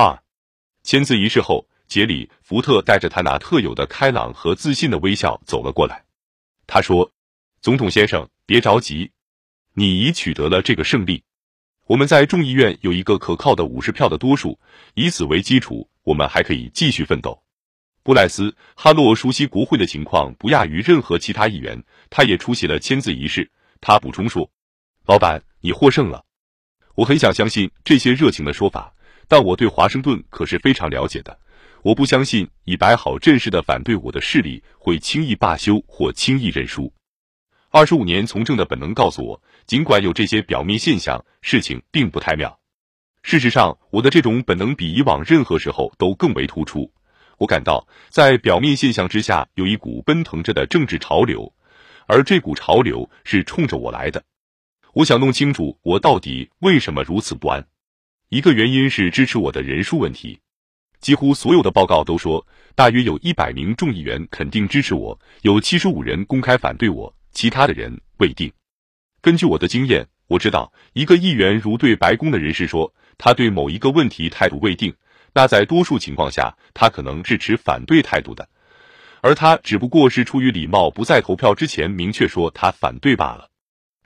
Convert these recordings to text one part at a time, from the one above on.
二，签字仪式后，杰里·福特带着他那特有的开朗和自信的微笑走了过来。他说：“总统先生，别着急，你已取得了这个胜利。我们在众议院有一个可靠的五十票的多数，以此为基础，我们还可以继续奋斗。”布莱斯·哈洛熟悉国会的情况不亚于任何其他议员，他也出席了签字仪式。他补充说：“老板，你获胜了。”我很想相信这些热情的说法，但我对华盛顿可是非常了解的。我不相信已摆好阵势的反对我的势力会轻易罢休或轻易认输。二十五年从政的本能告诉我，尽管有这些表面现象，事情并不太妙。事实上，我的这种本能比以往任何时候都更为突出。我感到，在表面现象之下，有一股奔腾着的政治潮流，而这股潮流是冲着我来的。我想弄清楚，我到底为什么如此不安。一个原因是支持我的人数问题。几乎所有的报告都说，大约有一百名众议员肯定支持我，有七十五人公开反对我，其他的人未定。根据我的经验，我知道，一个议员如对白宫的人士说，他对某一个问题态度未定。那在多数情况下，他可能是持反对态度的，而他只不过是出于礼貌，不在投票之前明确说他反对罢了。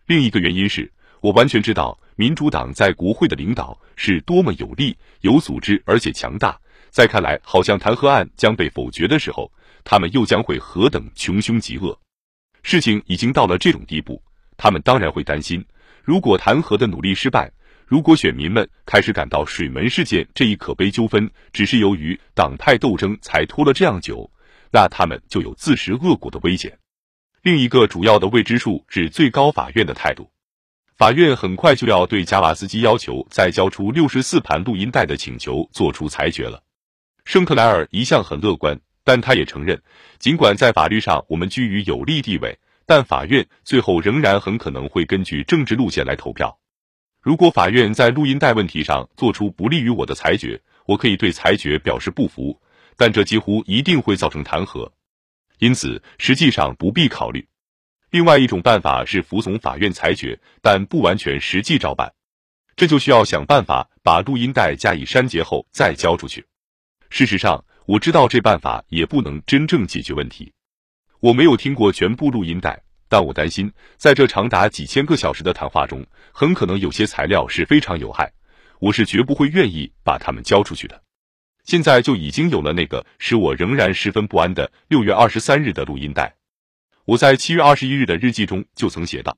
另一个原因是我完全知道民主党在国会的领导是多么有力、有组织而且强大。在看来好像弹劾案将被否决的时候，他们又将会何等穷凶极恶。事情已经到了这种地步，他们当然会担心，如果弹劾的努力失败。如果选民们开始感到水门事件这一可悲纠纷只是由于党派斗争才拖了这样久，那他们就有自食恶果的危险。另一个主要的未知数是最高法院的态度。法院很快就要对加瓦斯基要求再交出六十四盘录音带的请求做出裁决了。圣克莱尔一向很乐观，但他也承认，尽管在法律上我们居于有利地位，但法院最后仍然很可能会根据政治路线来投票。如果法院在录音带问题上做出不利于我的裁决，我可以对裁决表示不服，但这几乎一定会造成弹劾，因此实际上不必考虑。另外一种办法是服从法院裁决，但不完全实际照办，这就需要想办法把录音带加以删节后再交出去。事实上，我知道这办法也不能真正解决问题。我没有听过全部录音带。但我担心，在这长达几千个小时的谈话中，很可能有些材料是非常有害。我是绝不会愿意把它们交出去的。现在就已经有了那个使我仍然十分不安的六月二十三日的录音带。我在七月二十一日的日记中就曾写道：“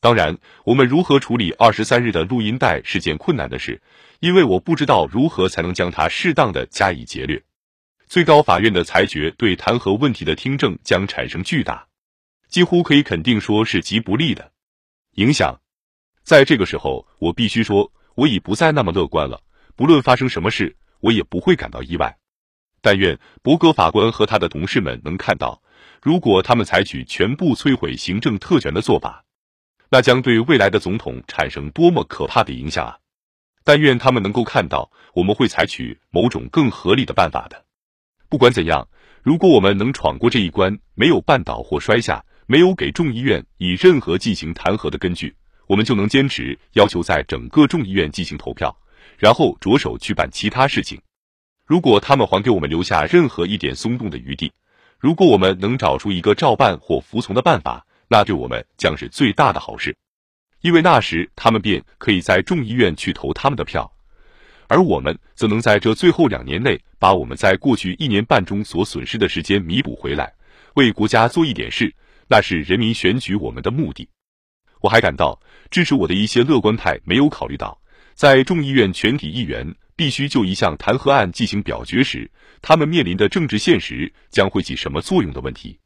当然，我们如何处理二十三日的录音带是件困难的事，因为我不知道如何才能将它适当的加以劫掠。最高法院的裁决对弹劾问题的听证将产生巨大。”几乎可以肯定说是极不利的影响。在这个时候，我必须说，我已不再那么乐观了。不论发生什么事，我也不会感到意外。但愿伯格法官和他的同事们能看到，如果他们采取全部摧毁行政特权的做法，那将对未来的总统产生多么可怕的影响啊！但愿他们能够看到，我们会采取某种更合理的办法的。不管怎样，如果我们能闯过这一关，没有绊倒或摔下。没有给众议院以任何进行弹劾的根据，我们就能坚持要求在整个众议院进行投票，然后着手去办其他事情。如果他们还给我们留下任何一点松动的余地，如果我们能找出一个照办或服从的办法，那对我们将是最大的好事，因为那时他们便可以在众议院去投他们的票，而我们则能在这最后两年内把我们在过去一年半中所损失的时间弥补回来，为国家做一点事。那是人民选举我们的目的。我还感到，支持我的一些乐观派没有考虑到，在众议院全体议员必须就一项弹劾案进行表决时，他们面临的政治现实将会起什么作用的问题。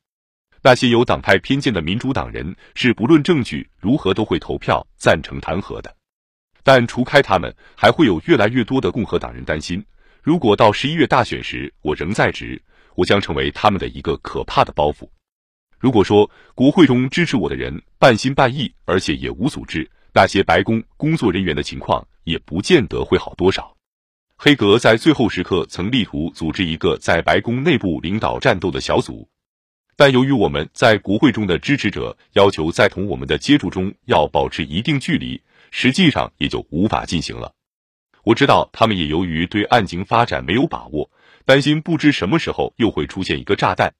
那些有党派偏见的民主党人是不论证据如何都会投票赞成弹劾的。但除开他们，还会有越来越多的共和党人担心，如果到十一月大选时我仍在职，我将成为他们的一个可怕的包袱。如果说国会中支持我的人半心半意，而且也无组织，那些白宫工作人员的情况也不见得会好多少。黑格在最后时刻曾力图组织一个在白宫内部领导战斗的小组，但由于我们在国会中的支持者要求在同我们的接触中要保持一定距离，实际上也就无法进行了。我知道他们也由于对案情发展没有把握，担心不知什么时候又会出现一个炸弹，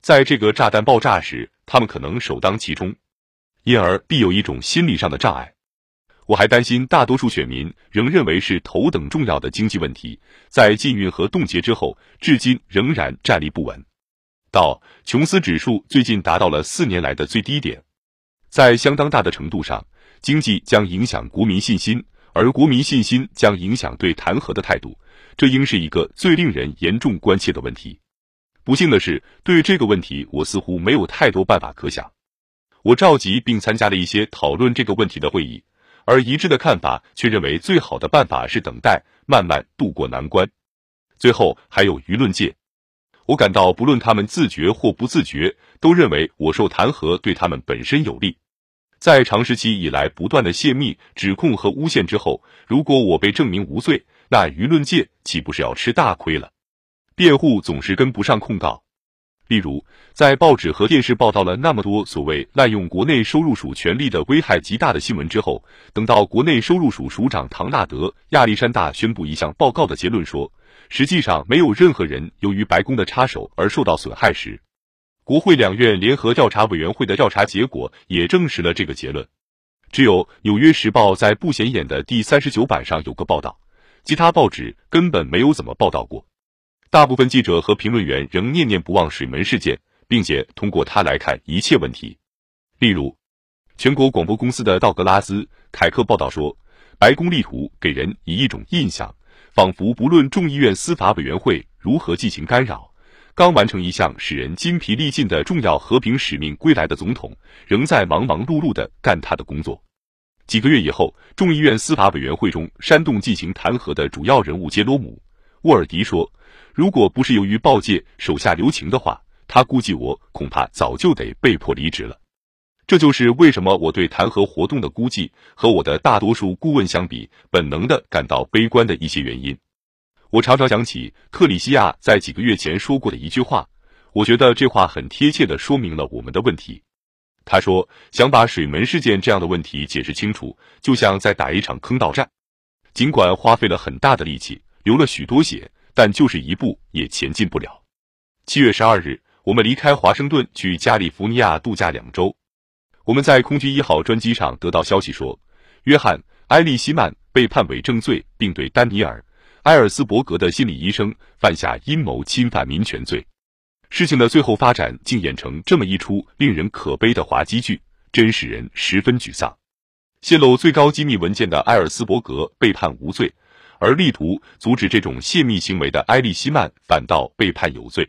在这个炸弹爆炸时，他们可能首当其冲，因而必有一种心理上的障碍。我还担心大多数选民仍认为是头等重要的经济问题，在禁运和冻结之后，至今仍然站立不稳。到琼斯指数最近达到了四年来的最低点，在相当大的程度上，经济将影响国民信心。而国民信心将影响对弹劾的态度，这应是一个最令人严重关切的问题。不幸的是，对这个问题，我似乎没有太多办法可想。我召集并参加了一些讨论这个问题的会议，而一致的看法却认为最好的办法是等待，慢慢渡过难关。最后还有舆论界，我感到不论他们自觉或不自觉，都认为我受弹劾对他们本身有利。在长时期以来不断的泄密、指控和诬陷之后，如果我被证明无罪，那舆论界岂不是要吃大亏了？辩护总是跟不上控告。例如，在报纸和电视报道了那么多所谓滥用国内收入署权力的危害极大的新闻之后，等到国内收入署署长唐纳德亚历山大宣布一项报告的结论说，实际上没有任何人由于白宫的插手而受到损害时，国会两院联合调查委员会的调查结果也证实了这个结论。只有《纽约时报》在不显眼的第三十九版上有个报道，其他报纸根本没有怎么报道过。大部分记者和评论员仍念念不忘水门事件，并且通过它来看一切问题。例如，全国广播公司的道格拉斯·凯克报道说，白宫力图给人以一种印象，仿佛不论众议院司法委员会如何进行干扰。刚完成一项使人筋疲力尽的重要和平使命归来的总统，仍在忙忙碌碌的干他的工作。几个月以后，众议院司法委员会中煽动进行弹劾的主要人物杰罗姆·沃尔迪说：“如果不是由于报界手下留情的话，他估计我恐怕早就得被迫离职了。”这就是为什么我对弹劾活动的估计和我的大多数顾问相比，本能的感到悲观的一些原因。我常常想起克里西亚在几个月前说过的一句话，我觉得这话很贴切的说明了我们的问题。他说：“想把水门事件这样的问题解释清楚，就像在打一场坑道战，尽管花费了很大的力气，流了许多血，但就是一步也前进不了。”七月十二日，我们离开华盛顿去加利福尼亚度假两周。我们在空军一号专机上得到消息说，约翰·埃利希曼被判伪证罪，并对丹尼尔。埃尔斯伯格的心理医生犯下阴谋侵犯民权罪，事情的最后发展竟演成这么一出令人可悲的滑稽剧，真使人十分沮丧。泄露最高机密文件的埃尔斯伯格被判无罪，而力图阻止这种泄密行为的埃利希曼反倒被判有罪。